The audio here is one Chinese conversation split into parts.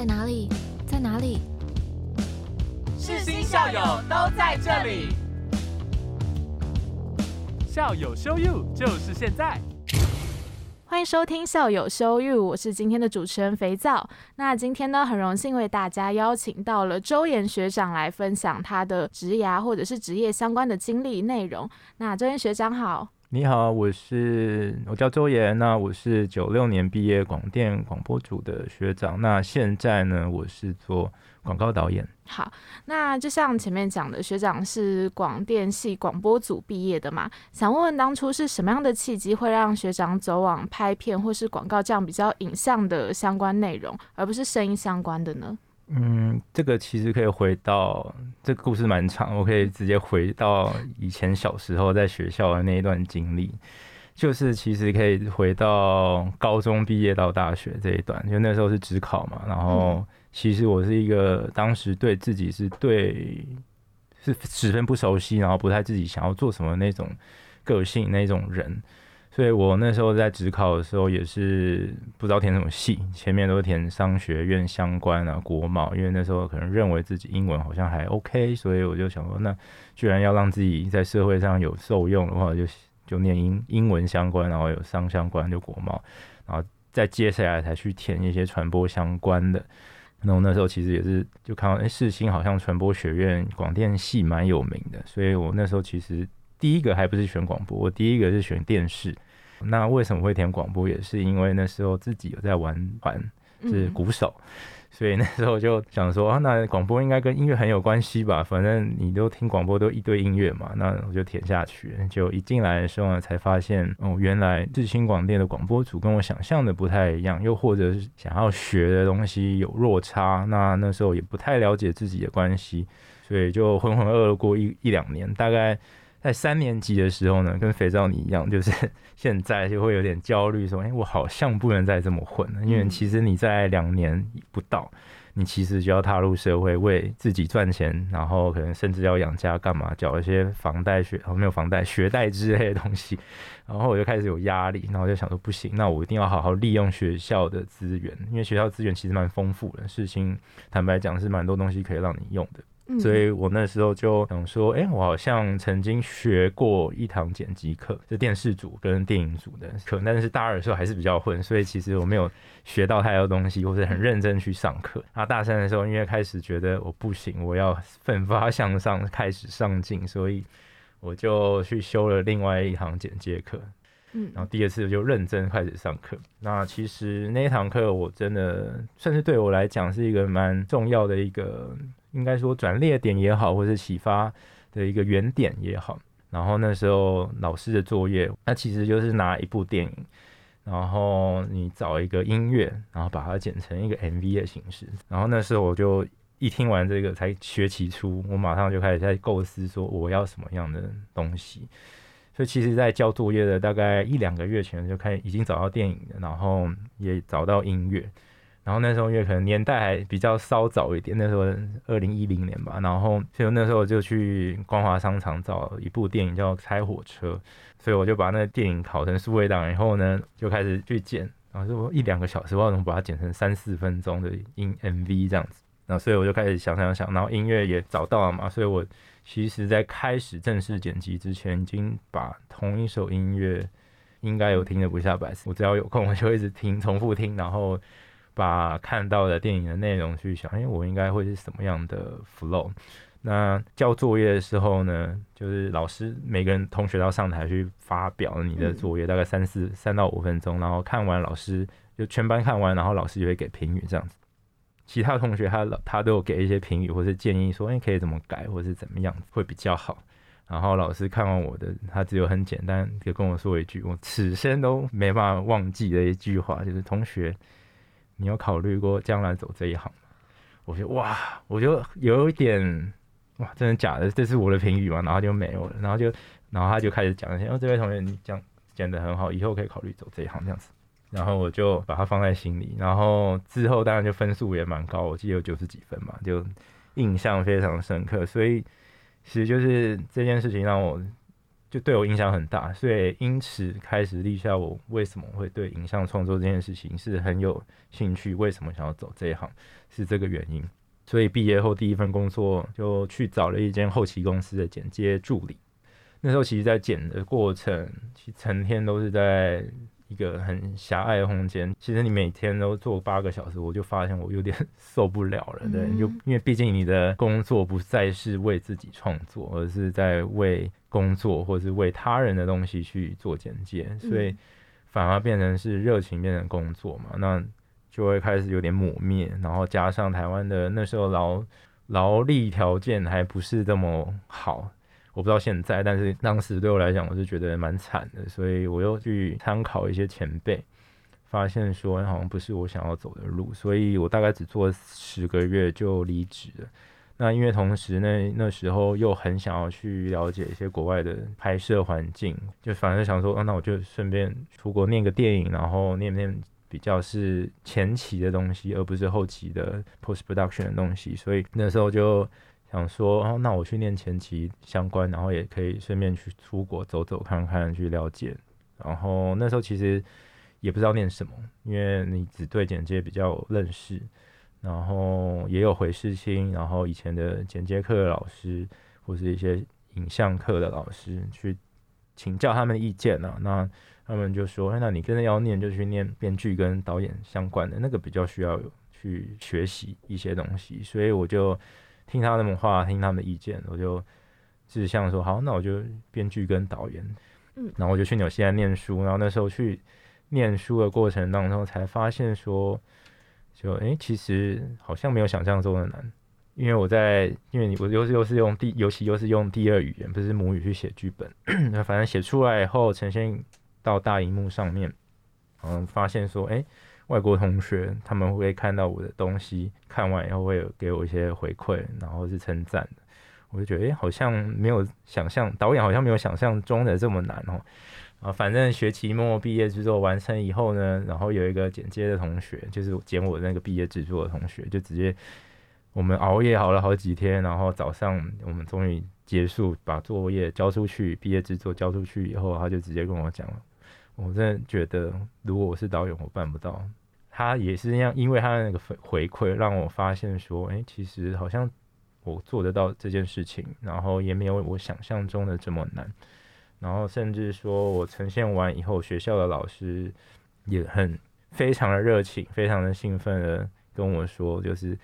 在哪里？在哪里？世新校友都在这里，校友 show you 就是现在。欢迎收听校友 show you，我是今天的主持人肥皂。那今天呢，很荣幸为大家邀请到了周岩学长来分享他的职涯或者是职业相关的经历内容。那周岩学长好。你好，我是我叫周岩，那我是九六年毕业广电广播组的学长，那现在呢，我是做广告导演。好，那就像前面讲的，学长是广电系广播组毕业的嘛，想问问当初是什么样的契机会让学长走往拍片或是广告这样比较影像的相关内容，而不是声音相关的呢？嗯，这个其实可以回到这个故事蛮长，我可以直接回到以前小时候在学校的那一段经历，就是其实可以回到高中毕业到大学这一段，就那时候是职考嘛，然后其实我是一个当时对自己是对是十分不熟悉，然后不太自己想要做什么那种个性那种人。所以我那时候在职考的时候也是不知道填什么系，前面都是填商学院相关啊、国贸，因为那时候可能认为自己英文好像还 OK，所以我就想说，那居然要让自己在社会上有受用的话，就就念英英文相关，然后有商相关就国贸，然后再接下来才去填一些传播相关的。然后那时候其实也是就看到，哎，世新好像传播学院广电系蛮有名的，所以我那时候其实。第一个还不是选广播，我第一个是选电视。那为什么会填广播？也是因为那时候自己有在玩团，是鼓手，所以那时候就想说，那广播应该跟音乐很有关系吧？反正你都听广播都一堆音乐嘛，那我就填下去。就一进来的时候呢，才发现哦，原来日清广电的广播组跟我想象的不太一样，又或者是想要学的东西有落差。那那时候也不太了解自己的关系，所以就浑浑噩噩过一一两年，大概。在三年级的时候呢，跟肥皂你一样，就是 现在就会有点焦虑，说：“哎，我好像不能再这么混了。”因为其实你在两年不到，你其实就要踏入社会，为自己赚钱，然后可能甚至要养家，干嘛缴一些房贷、学没有房贷、学贷之类的东西。然后我就开始有压力，然后我就想说：“不行，那我一定要好好利用学校的资源，因为学校资源其实蛮丰富的，事情坦白讲是蛮多东西可以让你用的。”所以我那时候就想说，哎，我好像曾经学过一堂剪辑课，是电视组跟电影组的课，但是大二的时候还是比较混，所以其实我没有学到太多东西，或是很认真去上课。那大三的时候，因为开始觉得我不行，我要奋发向上，开始上进，所以我就去修了另外一堂剪接课。嗯，然后第二次就认真开始上课。那其实那一堂课，我真的算是对我来讲是一个蛮重要的一个。应该说转捩点也好，或者启发的一个原点也好。然后那时候老师的作业，那其实就是拿一部电影，然后你找一个音乐，然后把它剪成一个 MV 的形式。然后那时候我就一听完这个，才学起初，我马上就开始在构思说我要什么样的东西。所以其实，在交作业的大概一两个月前，就开已经找到电影了，然后也找到音乐。然后那时候因为可能年代还比较稍早一点，那时候二零一零年吧，然后所以那时候就去光华商场找一部电影叫《拆火车》，所以我就把那个电影拷成数位档，以后呢就开始去剪，然后就一两个小时，我怎么把它剪成三四分钟的音 MV 这样子，然后所以我就开始想想想，然后音乐也找到了嘛，所以我其实在开始正式剪辑之前，已经把同一首音乐应该有听的不下百次，我只要有空我就一直听，重复听，然后。把看到的电影的内容去想，哎，我应该会是什么样的 flow？那交作业的时候呢，就是老师每个人同学要上台去发表你的作业，大概三四三到五分钟，然后看完老师就全班看完，然后老师就会给评语这样子。其他同学他他都有给一些评语或是建议，说哎可以怎么改或是怎么样会比较好。然后老师看完我的，他只有很简单就跟我说一句，我此生都没办法忘记的一句话，就是同学。你有考虑过将来走这一行吗？我觉得哇，我就有一点哇，真的假的？这是我的评语嘛？然后就没有了，然后就，然后他就开始讲一些，哦，这位同学你讲讲的很好，以后可以考虑走这一行这样子。然后我就把它放在心里，然后之后当然就分数也蛮高，我记得有九十几分嘛，就印象非常深刻。所以其实就是这件事情让我就对我影响很大，所以因此开始立下我为什么会对影像创作这件事情是很有兴趣，为什么想要走这一行是这个原因。所以毕业后第一份工作就去找了一间后期公司的剪接助理。那时候其实，在剪的过程，其实成天都是在。一个很狭隘的空间，其实你每天都做八个小时，我就发现我有点 受不了了。对，就因为毕竟你的工作不再是为自己创作，而是在为工作或是为他人的东西去做简介，所以反而变成是热情变成工作嘛，那就会开始有点抹灭。然后加上台湾的那时候劳劳力条件还不是这么好。我不知道现在，但是当时对我来讲，我是觉得蛮惨的，所以我又去参考一些前辈，发现说好像不是我想要走的路，所以我大概只做十个月就离职了。那因为同时那那时候又很想要去了解一些国外的拍摄环境，就反正想说，那我就顺便出国念个电影，然后念念比较是前期的东西，而不是后期的 post production 的东西，所以那时候就。想说哦，那我去念前期相关，然后也可以顺便去出国走走看看，去了解。然后那时候其实也不知道念什么，因为你只对剪接比较有认识，然后也有回视清，然后以前的剪接课的老师或是一些影像课的老师去请教他们的意见呢。那他们就说，那你真的要念，就去念编剧跟导演相关的那个比较需要去学习一些东西，所以我就。听他们话，听他们的意见，我就志向说好，那我就编剧跟导演，嗯，然后我就去纽西兰念书，然后那时候去念书的过程当中，才发现说，就哎，其实好像没有想象中的难，因为我在，因为你我又是又是用第，尤其又是用第二语言，不是母语去写剧本，那反正写出来以后呈现到大荧幕上面，嗯，发现说，哎。外国同学他们会看到我的东西，看完以后会给我一些回馈，然后是称赞的。我就觉得，哎，好像没有想象，导演好像没有想象中的这么难哦。啊，反正学期末毕业制作完成以后呢，然后有一个剪接的同学，就是剪我那个毕业制作的同学，就直接我们熬夜熬了好几天，然后早上我们终于结束，把作业交出去，毕业制作交出去以后，他就直接跟我讲了。我真的觉得，如果我是导演，我办不到。他也是那样，因为他的那个回馈，让我发现说，哎，其实好像我做得到这件事情，然后也没有我想象中的这么难。然后甚至说我呈现完以后，学校的老师也很非常的热情，非常的兴奋的跟我说，就是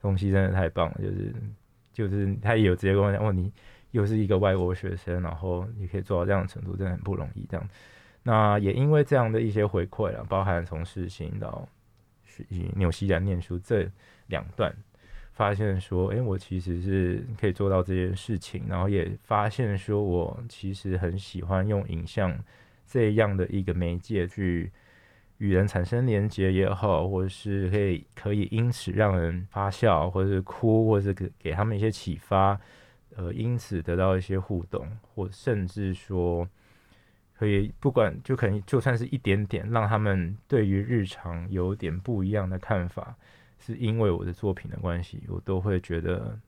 东西真的太棒了，就是就是他也有直接跟我讲，哦，你又是一个外国学生，然后你可以做到这样的程度，真的很不容易。这样，那也因为这样的一些回馈啊，包含从事情到。以纽西兰念书这两段，发现说，哎，我其实是可以做到这件事情，然后也发现说我其实很喜欢用影像这样的一个媒介去与人产生连接也好，或者是可以可以因此让人发笑，或者是哭，或者是给给他们一些启发，呃，因此得到一些互动，或甚至说。所以不管就可能就算是一点点，让他们对于日常有点不一样的看法，是因为我的作品的关系，我都会觉得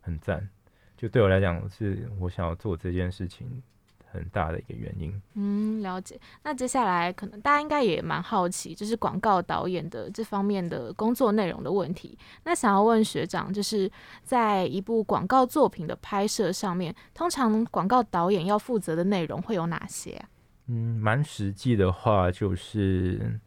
很赞。就对我来讲，是我想要做这件事情很大的一个原因。嗯，了解。那接下来可能大家应该也蛮好奇，就是广告导演的这方面的工作内容的问题。那想要问学长，就是在一部广告作品的拍摄上面，通常广告导演要负责的内容会有哪些？嗯，蛮实际的话，就是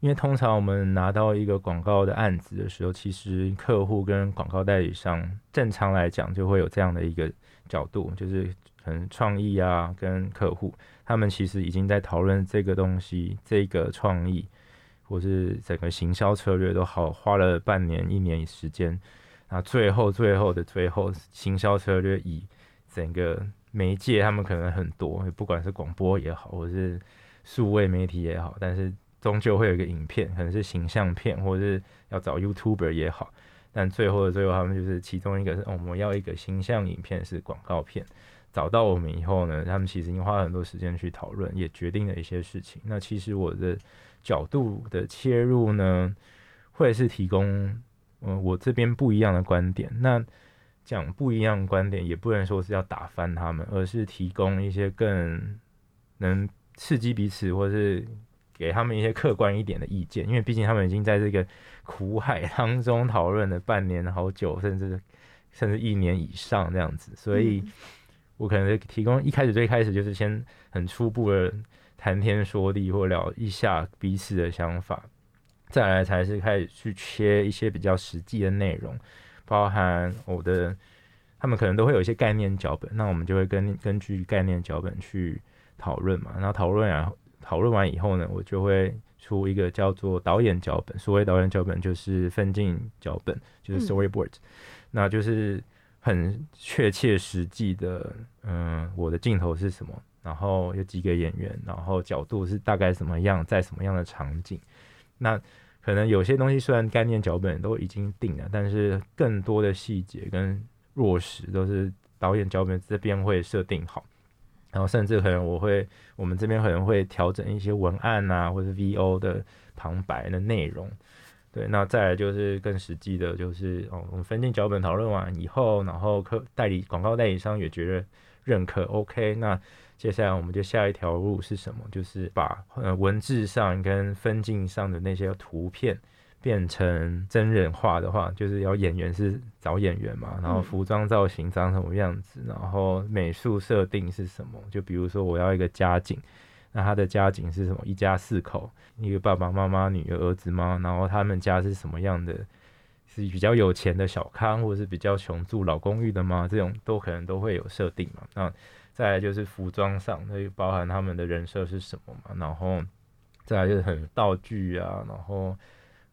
因为通常我们拿到一个广告的案子的时候，其实客户跟广告代理商正常来讲就会有这样的一个角度，就是可能创意啊，跟客户他们其实已经在讨论这个东西，这个创意或是整个行销策略都好花了半年一年时间，那最后最后的最后，行销策略以整个。媒介他们可能很多，不管是广播也好，或者是数位媒体也好，但是终究会有一个影片，可能是形象片，或者是要找 YouTuber 也好。但最后的最后，他们就是其中一个是我们要一个形象影片是广告片。找到我们以后呢，他们其实已经花了很多时间去讨论，也决定了一些事情。那其实我的角度的切入呢，会是提供嗯我这边不一样的观点。那讲不一样的观点，也不能说是要打翻他们，而是提供一些更能刺激彼此，或是给他们一些客观一点的意见。因为毕竟他们已经在这个苦海当中讨论了半年好久，甚至甚至一年以上这样子，所以我可能提供一开始最开始就是先很初步的谈天说地，或聊一下彼此的想法。再来才是开始去切一些比较实际的内容，包含我的，他们可能都会有一些概念脚本，那我们就会根根据概念脚本去讨论嘛。然后讨论啊讨论完以后呢，我就会出一个叫做导演脚本。所谓导演脚本就是分镜脚本，就是 storyboard，那就是很确切实际的，嗯，我的镜头是什么，然后有几个演员，然后角度是大概什么样，在什么样的场景，那。可能有些东西虽然概念脚本都已经定了，但是更多的细节跟落实都是导演脚本这边会设定好，然后甚至可能我会我们这边可能会调整一些文案啊，或者 VO 的旁白的内容。对，那再来就是更实际的，就是哦，我们分镜脚本讨论完以后，然后客代理广告代理商也觉得认可，OK，那。接下来我们就下一条路是什么？就是把呃文字上跟分镜上的那些图片变成真人化的话，就是要演员是找演员嘛，然后服装造型长什么样子，然后美术设定是什么？就比如说我要一个家景，那他的家境是什么？一家四口，一个爸爸妈妈、女儿、儿子吗？然后他们家是什么样的？是比较有钱的小康，或者是比较穷住老公寓的吗？这种都可能都会有设定嘛。那再来就是服装上，那包含他们的人设是什么嘛？然后再来就是很道具啊，然后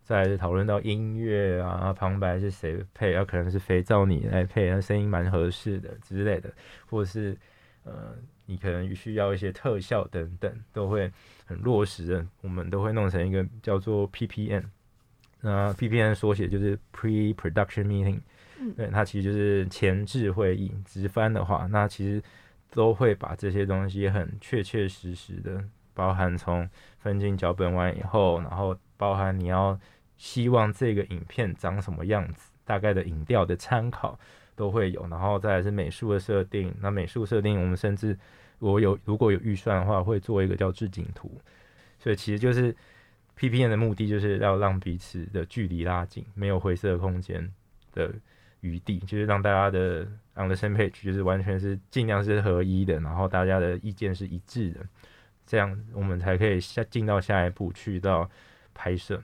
再来是讨论到音乐啊，旁白是谁配？啊，可能是肥皂你来配，那声音蛮合适的之类的，或者是呃，你可能需要一些特效等等，都会很落实的。我们都会弄成一个叫做 PPN，那 PPN 缩写就是 Pre-Production Meeting，对，它其实就是前置会议。直翻的话，那其实。都会把这些东西很确确实实的，包含从分镜脚本完以后，然后包含你要希望这个影片长什么样子，大概的影调的参考都会有，然后再来是美术的设定。那美术设定，我们甚至我有如果有预算的话，会做一个叫置景图。所以其实就是 P P N 的目的就是要让彼此的距离拉近，没有灰色空间的。余地就是让大家的 on the same page，就是完全是尽量是合一的，然后大家的意见是一致的，这样我们才可以下进到下一步去到拍摄。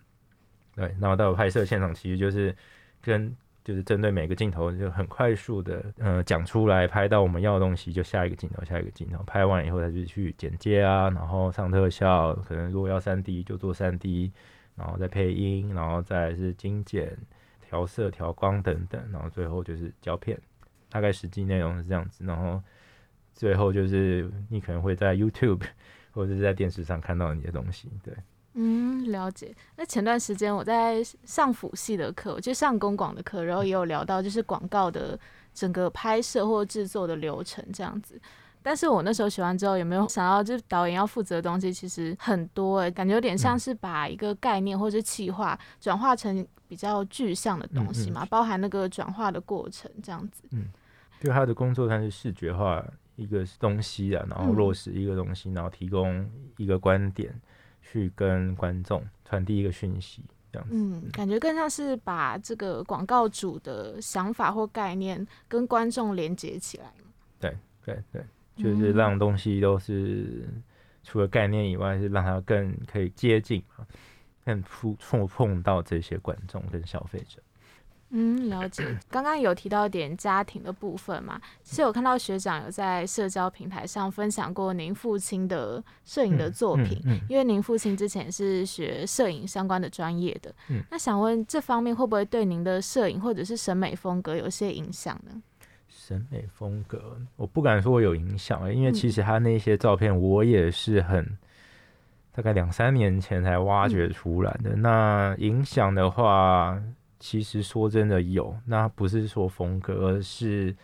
对，然后到拍摄现场，其实就是跟就是针对每个镜头就很快速的呃讲出来，拍到我们要的东西，就下一个镜头，下一个镜头，拍完以后再去去剪接啊，然后上特效，可能如果要三 D 就做三 D，然后再配音，然后再是精简。调色、调光等等，然后最后就是胶片，大概实际内容是这样子。然后最后就是你可能会在 YouTube 或者是在电视上看到你的东西。对，嗯，了解。那前段时间我在上辅系的课，就上公广的课，然后也有聊到就是广告的整个拍摄或制作的流程这样子。但是我那时候写完之后，有没有想到，就是导演要负责的东西其实很多诶，感觉有点像是把一个概念或者是企划转化成比较具象的东西嘛，包含那个转化的过程这样子。嗯，就他的工作，他是视觉化一个东西啊，然后落实一个东西，然后提供一个观点去跟观众传递一个讯息，这样子。嗯，感觉更像是把这个广告主的想法或概念跟观众连接起来对对对。就是让东西都是除了概念以外，是让它更可以接近嘛，更触触碰到这些观众跟消费者。嗯，了解。刚刚有提到点家庭的部分嘛，其实有看到学长有在社交平台上分享过您父亲的摄影的作品，因为您父亲之前是学摄影相关的专业的。那想问这方面会不会对您的摄影或者是审美风格有些影响呢？审美风格，我不敢说有影响，因为其实他那些照片我也是很大概两三年前才挖掘出来的。那影响的话，其实说真的有，那不是说风格，而是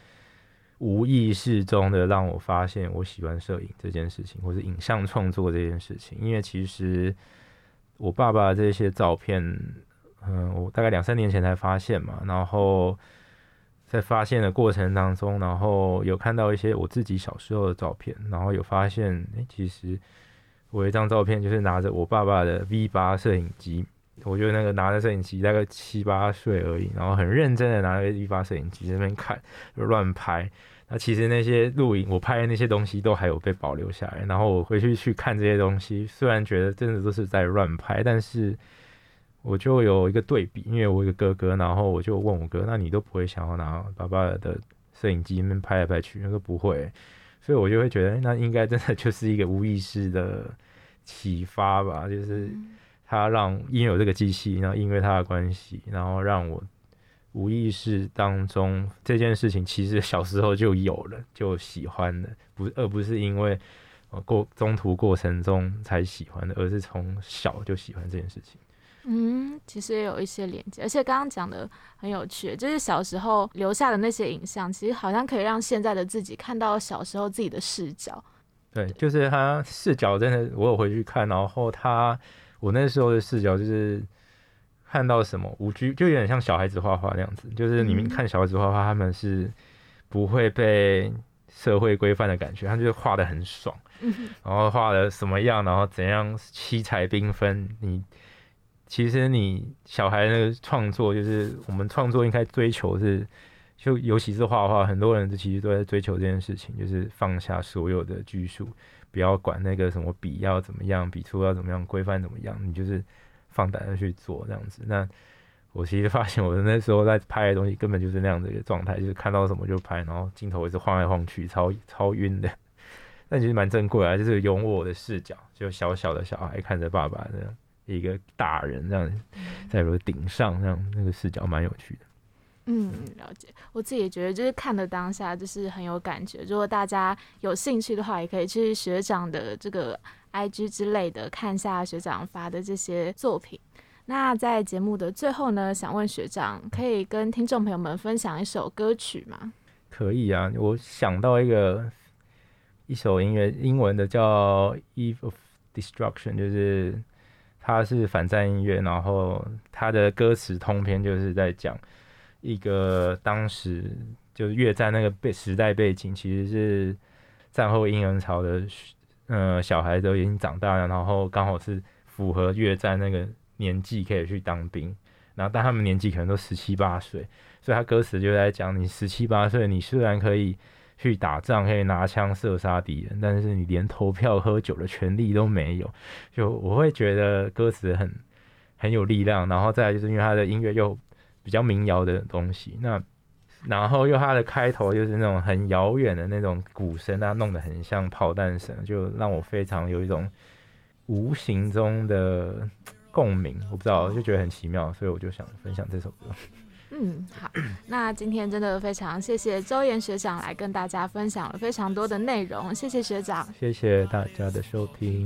无意识中的让我发现我喜欢摄影这件事情，或者影像创作这件事情。因为其实我爸爸这些照片，嗯，我大概两三年前才发现嘛，然后。在发现的过程当中，然后有看到一些我自己小时候的照片，然后有发现，哎，其实我有一张照片就是拿着我爸爸的 V 八摄影机，我觉得那个拿着摄影机大概七八岁而已，然后很认真的拿着 V 八摄影机在那边看，就乱拍。那其实那些录影我拍的那些东西都还有被保留下来，然后我回去去看这些东西，虽然觉得真的都是在乱拍，但是我就有一个对比，因为我一个哥哥，然后我就问我哥，那你都不会想要拿爸爸的摄影机那边拍来拍去？他说不会，所以我就会觉得那应该真的就是一个无意识的启发吧，就是他让因为有这个机器，然后因为他的关系，然后让我。无意识当中，这件事情其实小时候就有了，就喜欢了，不而不是因为过中途过程中才喜欢的，而是从小就喜欢这件事情。嗯，其实也有一些连接，而且刚刚讲的很有趣，就是小时候留下的那些影像，其实好像可以让现在的自己看到小时候自己的视角。对，就是他视角真的，我有回去看，然后他我那时候的视角就是。看到什么无拘就有点像小孩子画画那样子，就是你们看小孩子画画，他们是不会被社会规范的感觉，他就是画的很爽，然后画的什么样，然后怎样七彩缤纷。你其实你小孩那个创作，就是我们创作应该追求是，就尤其是画画，很多人其实都在追求这件事情，就是放下所有的拘束，不要管那个什么笔要怎么样，笔触要怎么样，规范怎么样，你就是。放胆的去做这样子，那我其实发现我的那时候在拍的东西根本就是那样的一个状态，就是看到什么就拍，然后镜头一直晃来晃去，超超晕的。但其实蛮珍贵啊，就是用我的视角，就小小的小孩看着爸爸的一个大人这样在我的顶上，这样那个视角蛮有趣的。嗯，了解。我自己也觉得，就是看的当下就是很有感觉。如果大家有兴趣的话，也可以去学长的这个。I G 之类的，看一下学长发的这些作品。那在节目的最后呢，想问学长，可以跟听众朋友们分享一首歌曲吗？可以啊，我想到一个一首音乐，英文的叫《Eve of Destruction》，就是它是反战音乐，然后它的歌词通篇就是在讲一个当时就是越战那个背时代背景，其实是战后婴儿潮的。嗯，小孩都已经长大了，然后刚好是符合越战那个年纪可以去当兵，然后但他们年纪可能都十七八岁，所以他歌词就在讲你十七八岁，你虽然可以去打仗，可以拿枪射杀敌人，但是你连投票、喝酒的权利都没有。就我会觉得歌词很很有力量，然后再来就是因为他的音乐又比较民谣的东西，那。然后又它的开头就是那种很遥远的那种鼓声，它弄得很像炮弹声，就让我非常有一种无形中的共鸣。我不知道，就觉得很奇妙，所以我就想分享这首歌。嗯，好，那今天真的非常谢谢周岩学长来跟大家分享了非常多的内容，谢谢学长，谢谢大家的收听。